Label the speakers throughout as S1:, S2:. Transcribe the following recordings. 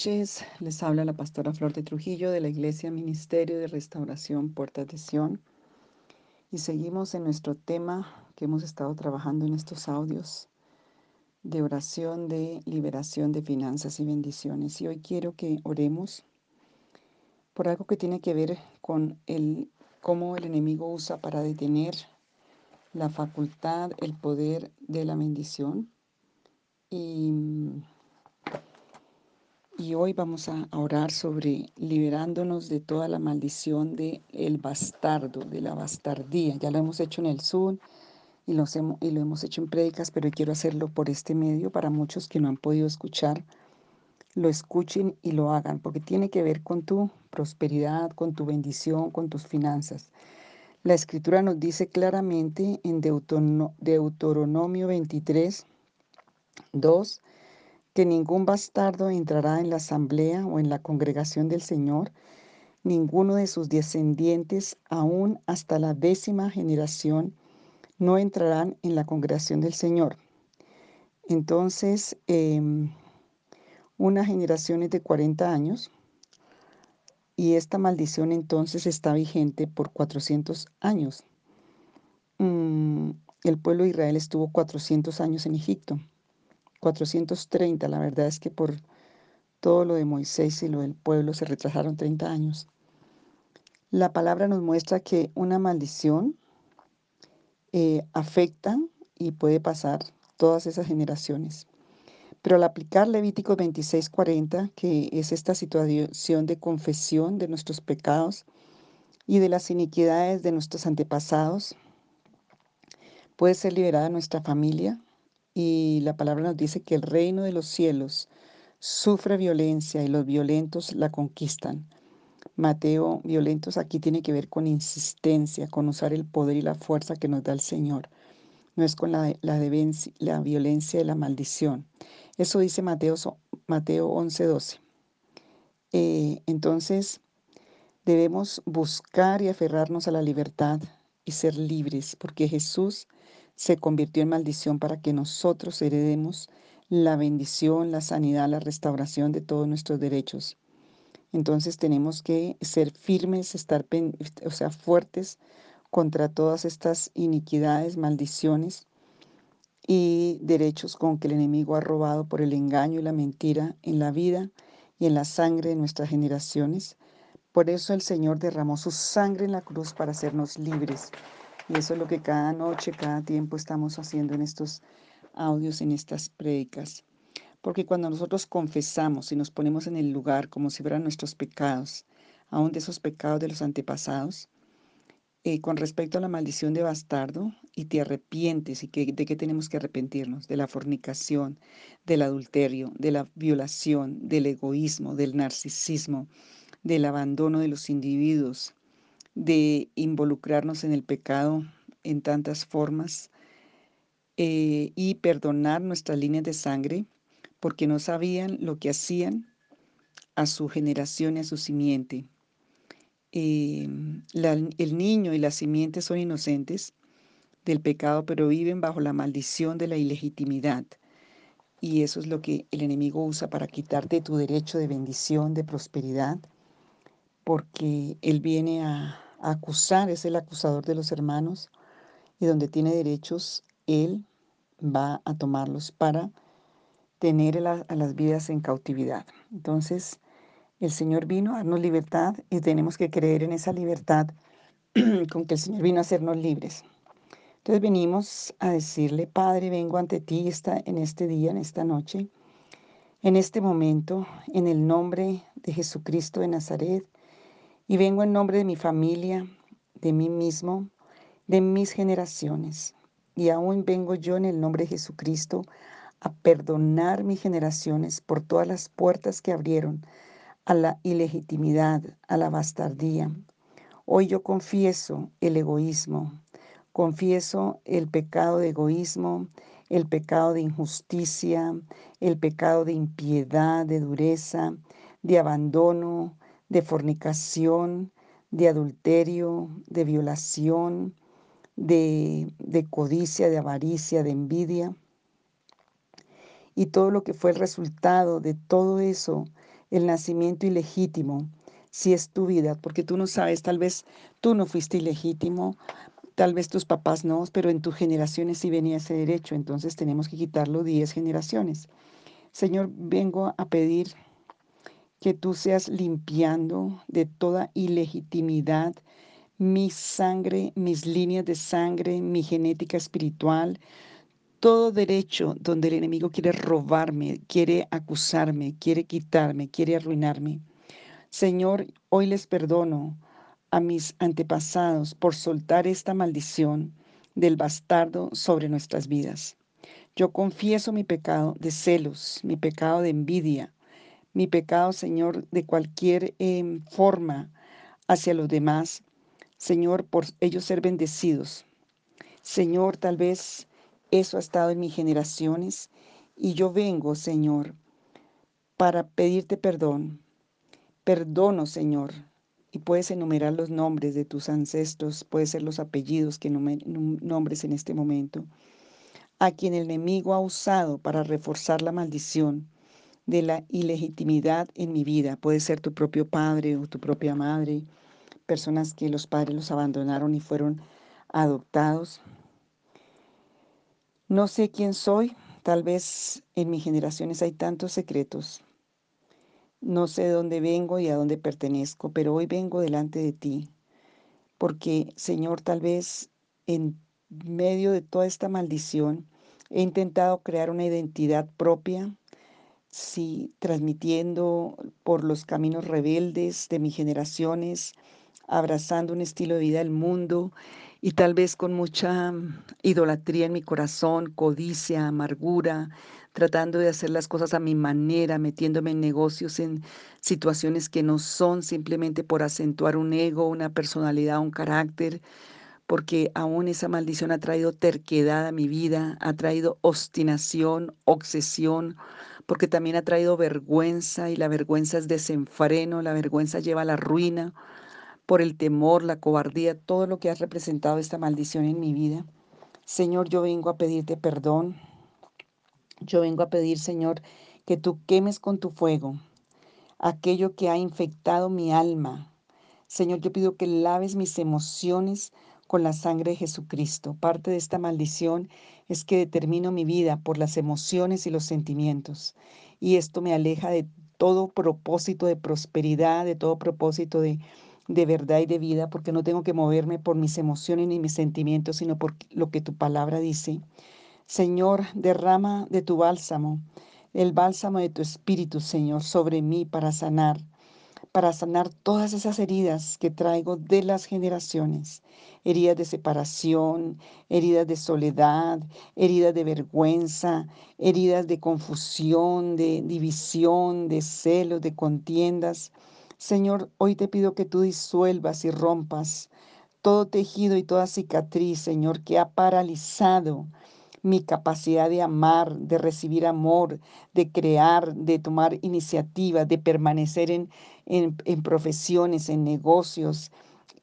S1: Noches, les habla la pastora Flor de Trujillo de la Iglesia Ministerio de Restauración Puertas de Sion y seguimos en nuestro tema que hemos estado trabajando en estos audios de oración de liberación de finanzas y bendiciones. Y hoy quiero que oremos por algo que tiene que ver con el cómo el enemigo usa para detener la facultad, el poder de la bendición. Y y hoy vamos a orar sobre liberándonos de toda la maldición del el bastardo, de la bastardía. Ya lo hemos hecho en el Zoom y, lo hemos hecho en prédicas, pero quiero hacerlo por este medio para muchos que no han podido escuchar, lo escuchen y lo hagan, porque tiene que ver con tu prosperidad, con tu bendición, con tus finanzas. La escritura nos dice claramente en Deuteronomio 23, 2, que ningún bastardo entrará en la asamblea o en la congregación del Señor, ninguno de sus descendientes, aún hasta la décima generación, no entrarán en la congregación del Señor. Entonces, em, una generación es de 40 años y esta maldición entonces está vigente por 400 años. Mm, el pueblo de Israel estuvo 400 años en Egipto. 430. La verdad es que por todo lo de Moisés y lo del pueblo se retrasaron 30 años. La palabra nos muestra que una maldición eh, afecta y puede pasar todas esas generaciones. Pero al aplicar Levítico 26:40, que es esta situación de confesión de nuestros pecados y de las iniquidades de nuestros antepasados, puede ser liberada nuestra familia, y la palabra nos dice que el reino de los cielos sufre violencia y los violentos la conquistan. Mateo, violentos aquí tiene que ver con insistencia, con usar el poder y la fuerza que nos da el Señor. No es con la, la, la violencia y la maldición. Eso dice Mateo, Mateo 11, 12. Eh, entonces, debemos buscar y aferrarnos a la libertad y ser libres, porque Jesús se convirtió en maldición para que nosotros heredemos la bendición, la sanidad, la restauración de todos nuestros derechos. Entonces tenemos que ser firmes, estar, o sea, fuertes contra todas estas iniquidades, maldiciones y derechos con que el enemigo ha robado por el engaño y la mentira en la vida y en la sangre de nuestras generaciones. Por eso el Señor derramó su sangre en la cruz para hacernos libres y eso es lo que cada noche, cada tiempo estamos haciendo en estos audios, en estas prédicas. Porque cuando nosotros confesamos y nos ponemos en el lugar como si fueran nuestros pecados, aún de esos pecados de los antepasados, eh, con respecto a la maldición de bastardo, y te arrepientes, y de qué tenemos que arrepentirnos, de la fornicación, del adulterio, de la violación, del egoísmo, del narcisismo, del abandono de los individuos, de involucrarnos en el pecado en tantas formas eh, y perdonar nuestras líneas de sangre porque no sabían lo que hacían a su generación y a su simiente. Eh, el niño y la simiente son inocentes del pecado, pero viven bajo la maldición de la ilegitimidad. Y eso es lo que el enemigo usa para quitarte tu derecho de bendición, de prosperidad, porque Él viene a, acusar, es el acusador de los hermanos, y donde tiene derechos, Él va a tomarlos para tener a las vidas en cautividad. Entonces, el Señor vino a darnos libertad y tenemos que creer en esa libertad con que el Señor vino a hacernos libres. Entonces venimos a decirle, Padre, vengo ante ti esta, en este día, en esta noche, en este momento, en el nombre de Jesucristo de Nazaret, y vengo en nombre de mi familia, de mí mismo, de mis generaciones. Y aún vengo yo en el nombre de Jesucristo a perdonar mis generaciones por todas las puertas que abrieron a la ilegitimidad, a la bastardía. Hoy yo confieso el egoísmo, confieso el pecado de egoísmo, el pecado de injusticia, el pecado de impiedad, de dureza, de abandono, de fornicación, de adulterio, de violación, de, codicia, de avaricia, de envidia. y todo lo que fue el resultado de todo eso, el nacimiento ilegítimo, si es tu vida, porque tú no sabes, tal vez tú no fuiste ilegítimo, tal vez tus papás no, pero en tus generaciones sí venía ese derecho, entonces tenemos que quitarlo 10 generaciones. Señor, vengo a pedir que tú seas limpiando de toda ilegitimidad mi sangre, mis líneas de sangre, mi genética espiritual, todo derecho donde el enemigo quiere robarme, quiere acusarme, quiere quitarme, quiere arruinarme. Señor, hoy les perdono a mis antepasados por soltar esta maldición del bastardo sobre nuestras vidas. Yo confieso mi pecado de celos, mi pecado de envidia, mi pecado, Señor, de cualquier em, forma hacia los demás, Señor, por ellos ser bendecidos. Señor, tal vez eso ha estado en mis generaciones y yo vengo, Señor, para pedirte perdón. Perdono, Señor. Y puedes enumerar los nombres de tus ancestros, puede ser los apellidos que nombres en este momento, a quien el enemigo ha usado para reforzar la maldición de la ilegitimidad en mi vida. Puede ser tu propio padre o tu propia madre, personas que los padres los abandonaron y fueron adoptados. No sé quién soy, tal vez en mis generaciones hay tantos secretos. No sé de dónde vengo y a dónde pertenezco, pero hoy vengo delante de ti, porque Señor, tal vez en medio de toda esta maldición he intentado crear una identidad propia, sí, transmitiendo por los caminos rebeldes de mis generaciones, abrazando un estilo de vida del mundo y tal vez con mucha idolatría en mi corazón, codicia, amargura, tratando de hacer las cosas a mi manera, metiéndome en negocios, en situaciones que no son simplemente por acentuar un ego, una personalidad, un carácter, porque aún esa maldición ha traído terquedad a mi vida, ha traído obstinación, obsesión, porque también ha traído vergüenza y la vergüenza es desenfreno, la vergüenza lleva a la ruina por el temor, la cobardía, todo lo que has representado esta maldición en mi vida. Señor, yo vengo a pedirte perdón. Yo vengo a pedir, Señor, que tú quemes con tu fuego aquello que ha infectado mi alma. Señor, yo pido que laves mis emociones con la sangre de Jesucristo. Parte de esta maldición es que determino mi vida por las emociones y los sentimientos. Y esto me aleja de todo propósito de prosperidad, de todo propósito de de verdad y de vida, porque no tengo que moverme por mis emociones ni mis sentimientos, sino por lo que tu palabra dice. Señor, derrama de tu bálsamo, el bálsamo de tu espíritu, Señor, sobre mí para sanar, para sanar todas esas heridas que traigo de las generaciones, heridas de separación, heridas de soledad, heridas de vergüenza, heridas de confusión, de división, de celos, de contiendas. Señor, hoy te pido que tú disuelvas y rompas todo tejido y toda cicatriz, Señor, que ha paralizado mi capacidad de amar, de recibir amor, de crear, de tomar iniciativa, de permanecer en, en, en profesiones, en negocios,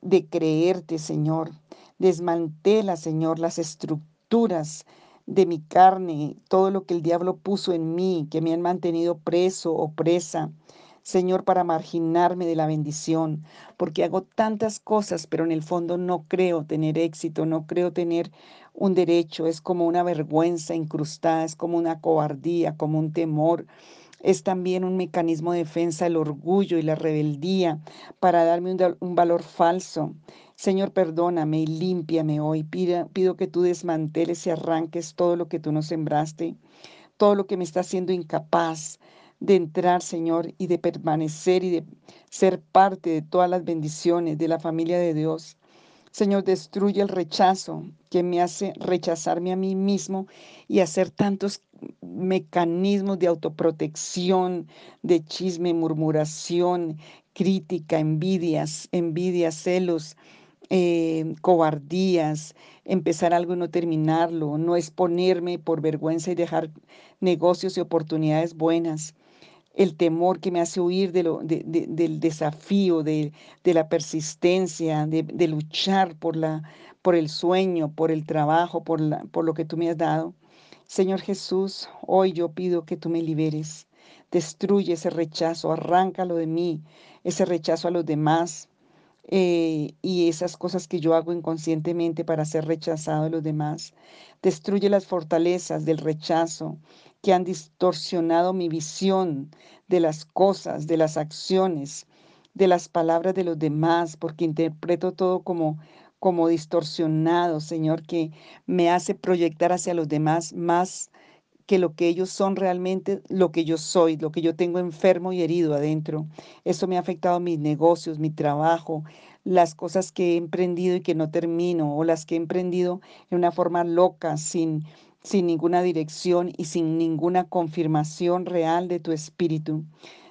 S1: de creerte, Señor. Desmantela, Señor, las estructuras de mi carne, todo lo que el diablo puso en mí, que me han mantenido preso o presa. Señor, para marginarme de la bendición, porque hago tantas cosas, pero en el fondo no creo tener éxito, no creo tener un derecho, es como una vergüenza incrustada, es como una cobardía, como un temor. Es también un mecanismo de defensa el orgullo y la rebeldía para darme un, valor falso. Señor, perdóname y límpiame hoy. Pido, pido que tú desmanteles y arranques todo lo que tú nos sembraste, todo lo que me está haciendo incapaz de entrar, Señor, y de permanecer y de ser parte de todas las bendiciones de la familia de Dios. Señor, destruye el rechazo que me hace rechazarme a mí mismo y hacer tantos mecanismos de autoprotección, de chisme, murmuración, crítica, envidias, celos, eh, cobardías, empezar algo y no terminarlo, no exponerme por vergüenza y dejar negocios y oportunidades buenas el temor que me hace huir de lo, del desafío, de, la persistencia, de, luchar por, la, por el sueño, por el trabajo, por, por lo que tú me has dado. Señor Jesús, hoy yo pido que tú me liberes. Destruye ese rechazo, arráncalo de mí, ese rechazo a los demás, eh, y esas cosas que yo hago inconscientemente para ser rechazado de los demás. Destruye las fortalezas del rechazo que han distorsionado mi visión de las cosas, de las acciones, de las palabras de los demás, porque interpreto todo como como distorsionado, Señor, que me hace proyectar hacia los demás más que lo que ellos son realmente, lo que yo soy, lo que yo tengo enfermo y herido adentro. Eso me ha afectado mis negocios, mi trabajo, las cosas que he emprendido y que no termino, o las que he emprendido en una forma loca, sin, sin ninguna dirección y sin ninguna confirmación real de tu espíritu.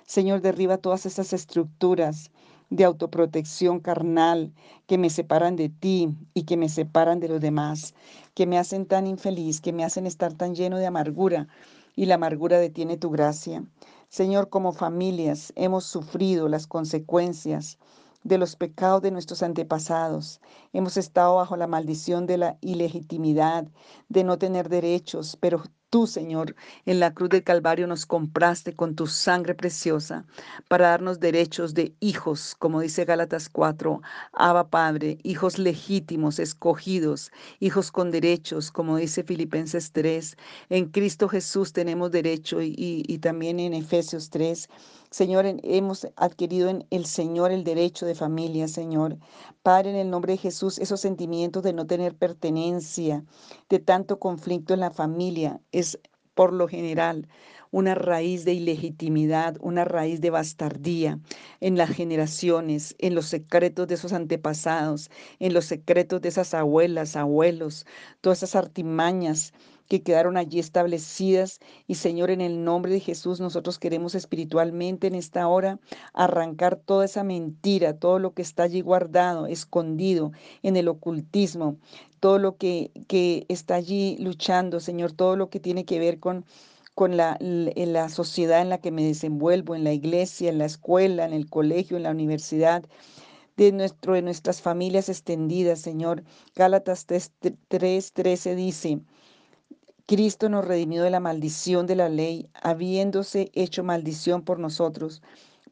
S1: Señor, derriba todas estas estructuras de autoprotección carnal que me separan de ti y que me separan de los demás, que me hacen tan infeliz, que me hacen estar tan lleno de amargura y la amargura detiene tu gracia. Señor, como familias hemos sufrido las consecuencias de los pecados de nuestros antepasados. Hemos estado bajo la maldición de la ilegitimidad, de no tener derechos, pero Tú, Señor, en la cruz del Calvario nos compraste con tu sangre preciosa para darnos derechos de hijos, como dice Gálatas 4, Abba Padre, hijos legítimos, escogidos, hijos con derechos, como dice Filipenses 3. En Cristo Jesús tenemos derecho y, y también en Efesios 3. Señor, hemos adquirido en el Señor el derecho de familia, Señor. Padre, en el nombre de Jesús, esos sentimientos de no tener pertenencia, de tanto conflicto en la familia, es por lo general una raíz de ilegitimidad, una raíz de bastardía en las generaciones, en los secretos de esos antepasados, en los secretos de esas abuelas, abuelos, todas esas artimañas que quedaron allí establecidas. Y Señor, en el nombre de Jesús, nosotros queremos espiritualmente en esta hora arrancar toda esa mentira, todo lo que está allí guardado, escondido en el ocultismo, todo lo que, que está allí luchando, Señor, todo lo que tiene que ver con con la, la sociedad en la que me desenvuelvo, en la iglesia, en la escuela, en el colegio, en la universidad, de, nuestro, de nuestras familias extendidas, Señor. Gálatas 3.13 dice, Cristo nos redimió de la maldición de la ley, habiéndose hecho maldición por nosotros,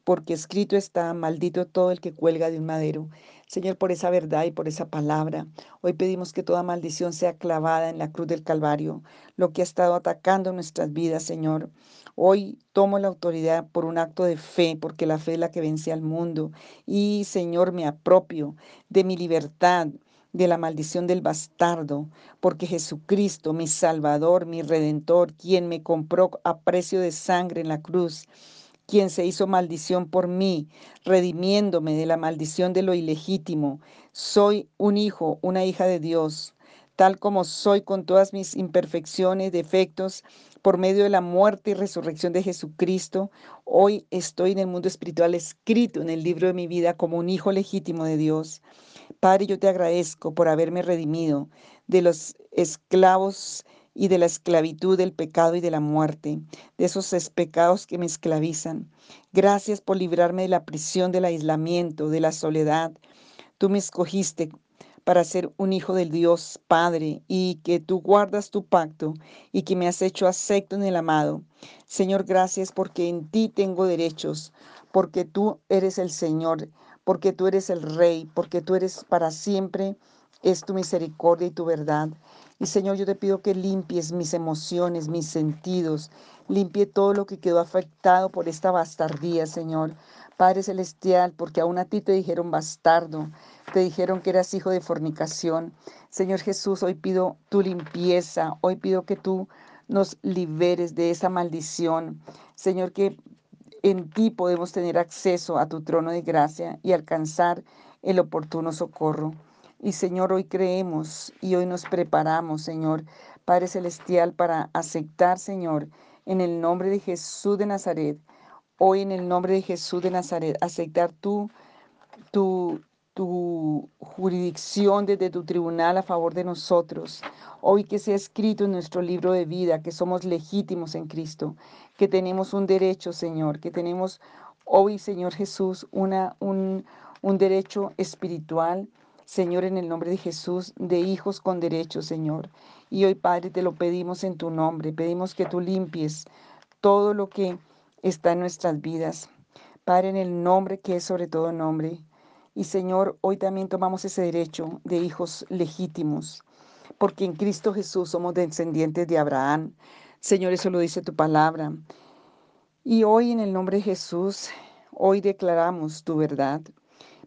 S1: porque escrito está, maldito todo el que cuelga de un madero. Señor, por esa verdad y por esa palabra, hoy pedimos que toda maldición sea clavada en la cruz del Calvario, lo que ha estado atacando nuestras vidas, Señor. Hoy tomo la autoridad por un acto de fe, porque la fe es la que vence al mundo. Y, Señor, me apropio de mi libertad, de la maldición del bastardo, porque Jesucristo, mi Salvador, mi Redentor, quien me compró a precio de sangre en la cruz, quien se hizo maldición por mí, redimiéndome de la maldición de lo ilegítimo, soy un hijo, una hija de Dios, tal como soy con todas mis imperfecciones, defectos, por medio de la muerte y resurrección de Jesucristo, hoy estoy en el mundo espiritual escrito en el libro de mi vida como un hijo legítimo de Dios. Padre, yo te agradezco por haberme redimido de los esclavos y de la esclavitud del pecado y de la muerte, de esos pecados que me esclavizan. Gracias por librarme de la prisión del aislamiento, de la soledad. Tú me escogiste para ser un hijo del Dios Padre y que tú guardas tu pacto y que me has hecho acepto en el amado. Señor, gracias porque en ti tengo derechos, porque tú eres el Señor porque tú eres el Rey, porque tú eres para siempre, es tu misericordia y tu verdad. Y Señor, yo te pido que limpies mis emociones, mis sentidos, limpie todo lo que quedó afectado por esta bastardía, Señor. Padre Celestial, porque aún a ti te dijeron bastardo, te dijeron que eras hijo de fornicación. Señor Jesús, hoy pido tu limpieza, hoy pido que tú nos liberes de esa maldición. Señor, que en ti podemos tener acceso a tu trono de gracia y alcanzar el oportuno socorro. Y Señor, hoy creemos y hoy nos preparamos, Señor, Padre Celestial, para aceptar, Señor, en el nombre de Jesús de Nazaret, hoy en el nombre de Jesús de Nazaret, aceptar tu, tu, tu jurisdicción desde tu tribunal a favor de nosotros. Hoy que sea escrito en nuestro libro de vida que somos legítimos en Cristo, que tenemos un derecho, Señor, que tenemos hoy, Señor Jesús, una, un, un derecho espiritual Señor, en el nombre de Jesús, de hijos con derechos, Señor. Y hoy, Padre, te lo pedimos en tu nombre. Pedimos que tú limpies todo lo que está en nuestras vidas. Padre, en el nombre que es sobre todo nombre. Y Señor, hoy también tomamos ese derecho de hijos legítimos, porque en Cristo Jesús somos descendientes de Abraham. Señor, eso lo dice tu palabra. Y hoy en el nombre de Jesús, hoy declaramos tu verdad.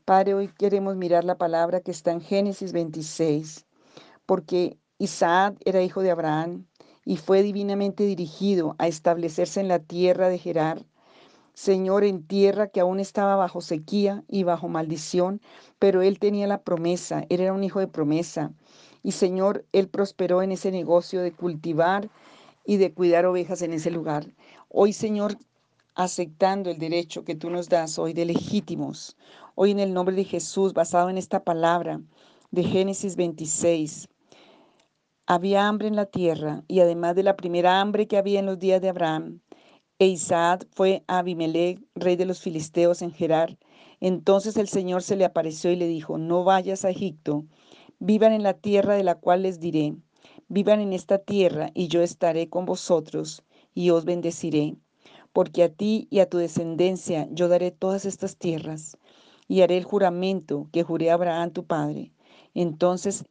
S1: Padre, hoy queremos mirar la palabra que está en Génesis 26, porque Isaac era hijo de Abraham y fue divinamente dirigido a establecerse en la tierra de Gerar. Señor, en tierra que aún estaba bajo sequía y bajo maldición, pero él tenía la promesa, él era un hijo de promesa. Y Señor, él prosperó en ese negocio de cultivar y de cuidar ovejas en ese lugar. Hoy, Señor, aceptando el derecho que tú nos das hoy de legítimos, hoy en el nombre de Jesús, basado en esta palabra de Génesis 26. Había hambre en la tierra y además de la primera hambre que había en los días de Abraham, e Isaac fue a Abimelech, rey de los filisteos en Gerar. Entonces el Señor se le apareció y le dijo, no vayas a Egipto, vivan en la tierra de la cual les diré, vivan en esta tierra y yo estaré con vosotros y os bendeciré porque a ti y a tu descendencia yo daré todas estas tierras, y haré el juramento que juré a Abraham tu padre. Entonces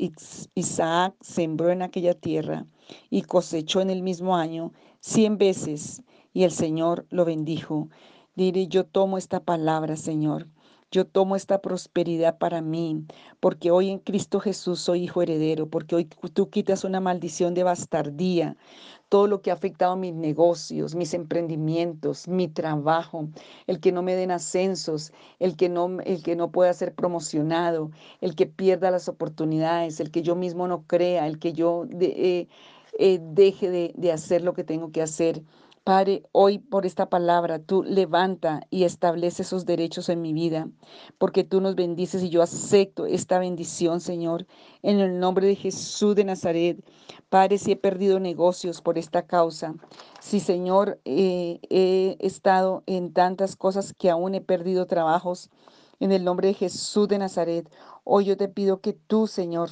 S1: Isaac sembró en aquella tierra y cosechó en el mismo año cien veces, y el Señor lo bendijo. Diré, yo tomo esta palabra, Señor. Yo tomo esta prosperidad para mí, porque hoy en Cristo Jesús soy hijo heredero, porque hoy tú quitas una maldición de bastardía, todo lo que ha afectado mis negocios, mis emprendimientos, mi trabajo, el que no me den ascensos, el que no, el que no pueda ser promocionado, el que pierda las oportunidades, el que yo mismo no crea, el que yo eh, eh, deje de, de hacer lo que tengo que hacer. Padre, hoy por esta palabra tú levanta y establece esos derechos en mi vida, porque tú nos bendices y yo acepto esta bendición, Señor, en el nombre de Jesús de Nazaret. Padre, si he perdido negocios por esta causa, si, Señor, eh, he estado en tantas cosas que aún he perdido trabajos, en el nombre de Jesús de Nazaret, hoy yo te pido que tú, Señor,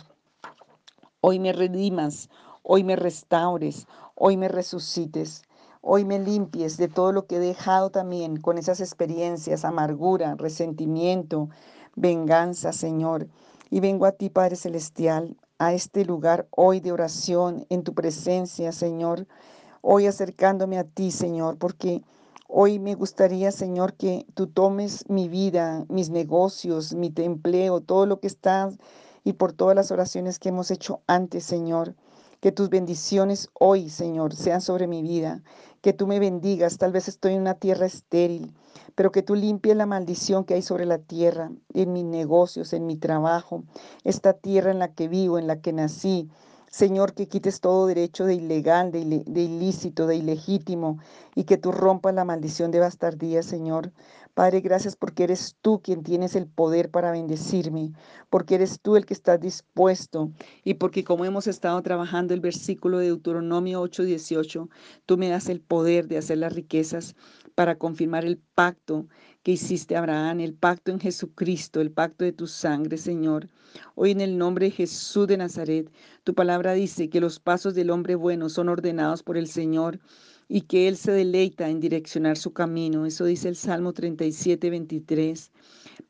S1: hoy me redimas, hoy me restaures, hoy me resucites. Hoy me limpies de todo lo que he dejado también con esas experiencias, amargura, resentimiento, venganza, Señor. Y vengo a ti, Padre Celestial, a este lugar hoy de oración en tu presencia, Señor. Hoy acercándome a ti, Señor, porque hoy me gustaría, Señor, que tú tomes mi vida, mis negocios, mi empleo, todo lo que está y por todas las oraciones que hemos hecho antes, Señor. Que tus bendiciones hoy, Señor, sean sobre mi vida. Que tú me bendigas. Tal vez estoy en una tierra estéril, pero que tú limpies la maldición que hay sobre la tierra, en mis negocios, en mi trabajo, esta tierra en la que vivo, en la que nací. Señor, que quites todo derecho de ilegal, de, ilícito, de ilegítimo, y que tú rompas la maldición de bastardía, Señor. Padre, gracias porque eres tú quien tienes el poder para bendecirme, porque eres tú el que estás dispuesto y porque como hemos estado trabajando el versículo de Deuteronomio 8:18, tú me das el poder de hacer las riquezas para confirmar el pacto que hiciste Abraham, el pacto en Jesucristo, el pacto de tu sangre, Señor. Hoy en el nombre de Jesús de Nazaret, tu palabra dice que los pasos del hombre bueno son ordenados por el Señor y que Él se deleita en direccionar su camino. Eso dice el Salmo 37, 23.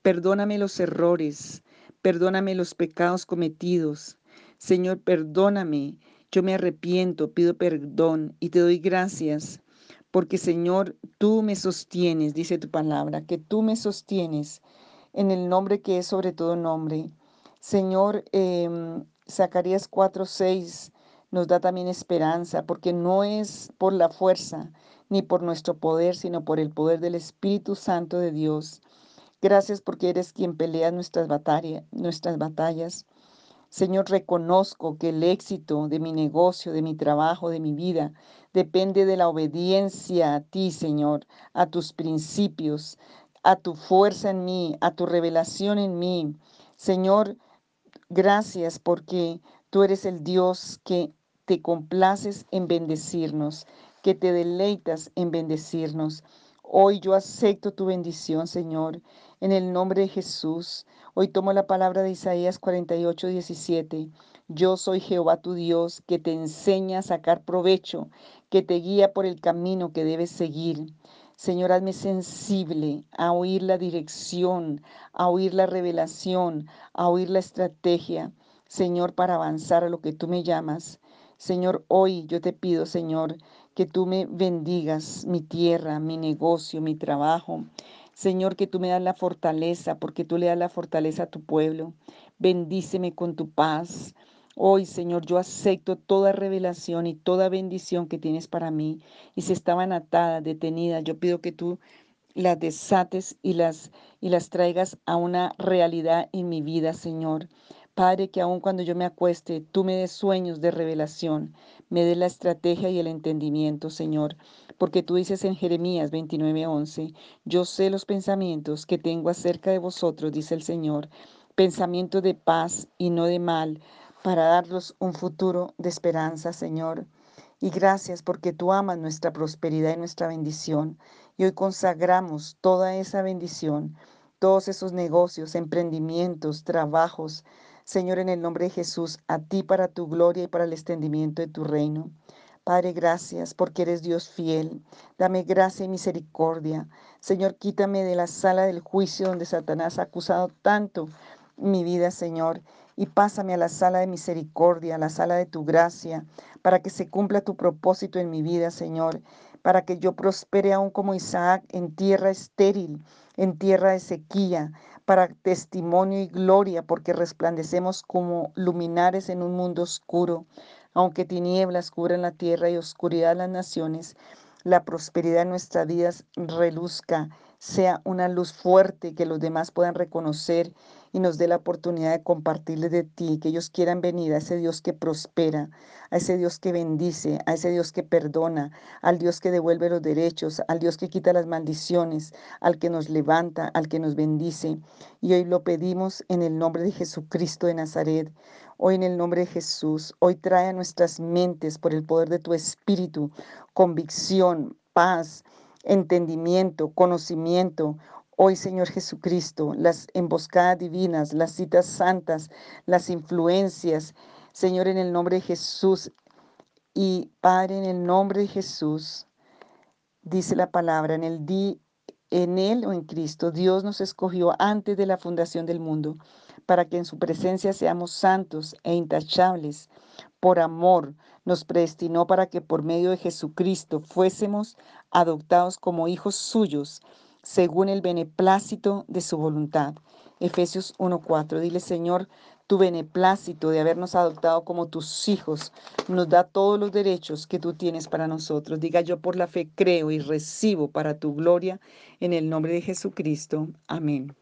S1: Perdóname los errores, perdóname los pecados cometidos. Señor, perdóname. Yo me arrepiento, pido perdón y te doy gracias. Porque Señor, tú me sostienes, dice tu palabra, que tú me sostienes en el nombre que es sobre todo nombre. Señor, eh, Zacarías 4, 6 nos da también esperanza, porque no es por la fuerza ni por nuestro poder, sino por el poder del Espíritu Santo de Dios. Gracias porque eres quien pelea nuestras, nuestras batallas. Señor, reconozco que el éxito de mi negocio, de mi trabajo, de mi vida, depende de la obediencia a ti, Señor, a tus principios, a tu fuerza en mí, a tu revelación en mí. Señor, gracias porque Tú eres el Dios que te complaces en bendecirnos, que te deleitas en bendecirnos. Hoy yo acepto tu bendición, Señor, en el nombre de Jesús. Hoy tomo la palabra de Isaías 48, 17. Yo soy Jehová tu Dios, que te enseña a sacar provecho, que te guía por el camino que debes seguir. Señor, hazme sensible a oír la dirección, a oír la revelación, a oír la estrategia, Señor, para avanzar a lo que tú me llamas. Señor, hoy yo te pido, Señor, que tú me bendigas mi tierra, mi negocio, mi trabajo. Señor, que tú me das la fortaleza, porque tú le das la fortaleza a tu pueblo. Bendíceme con tu paz. Hoy, Señor, yo acepto toda revelación y toda bendición que tienes para mí. Y si estaban atadas, detenidas, yo pido que tú las desates y las, y las traigas a una realidad en mi vida, Señor. Padre, que aun cuando yo me acueste, tú me des sueños de revelación, me des la estrategia y el entendimiento, Señor. Porque tú dices en Jeremías 29:11, yo sé los pensamientos que tengo acerca de vosotros, dice el Señor, pensamientos de paz y no de mal, para darnos un futuro de esperanza, Señor. Y gracias porque tú amas nuestra prosperidad y nuestra bendición. Y hoy consagramos toda esa bendición, todos esos negocios, emprendimientos, trabajos, Señor, en el nombre de Jesús, a ti para tu gloria y para el extendimiento de tu reino. Padre, gracias porque eres Dios fiel. Dame gracia y misericordia. Señor, quítame de la sala del juicio donde Satanás ha acusado tanto mi vida, Señor, y pásame a la sala de misericordia, a la sala de tu gracia, para que se cumpla tu propósito en mi vida, Señor, para que yo prospere aún como Isaac en tierra estéril, en tierra de sequía, para testimonio y gloria, porque resplandecemos como luminares en un mundo oscuro, aunque tinieblas cubran la tierra y oscuridad las naciones, la prosperidad de nuestras vidas reluzca, sea una luz fuerte que los demás puedan reconocer y nos dé la oportunidad de compartirles de ti, que ellos quieran venir a ese Dios que prospera, a ese Dios que bendice, a ese Dios que perdona, al Dios que devuelve los derechos, al Dios que quita las maldiciones, al que nos levanta, al que nos bendice. Y hoy lo pedimos en el nombre de Jesucristo de Nazaret. Hoy en el nombre de Jesús, hoy trae a nuestras mentes por el poder de tu Espíritu convicción, paz, entendimiento, conocimiento. Hoy, Señor Jesucristo, las emboscadas divinas, las citas santas, las influencias, Señor, en el nombre de Jesús y Padre, en el nombre de Jesús, dice la palabra, en el di, en Él o en Cristo, Dios nos escogió antes de la fundación del mundo para que en su presencia seamos santos e intachables. Por amor nos predestinó para que por medio de Jesucristo fuésemos adoptados como hijos suyos según el beneplácito de su voluntad. Efesios 1:4. Dile, Señor, tu beneplácito de habernos adoptado como tus hijos nos da todos los derechos que tú tienes para nosotros. Diga yo por la fe creo y recibo para tu gloria en el nombre de Jesucristo. Amén.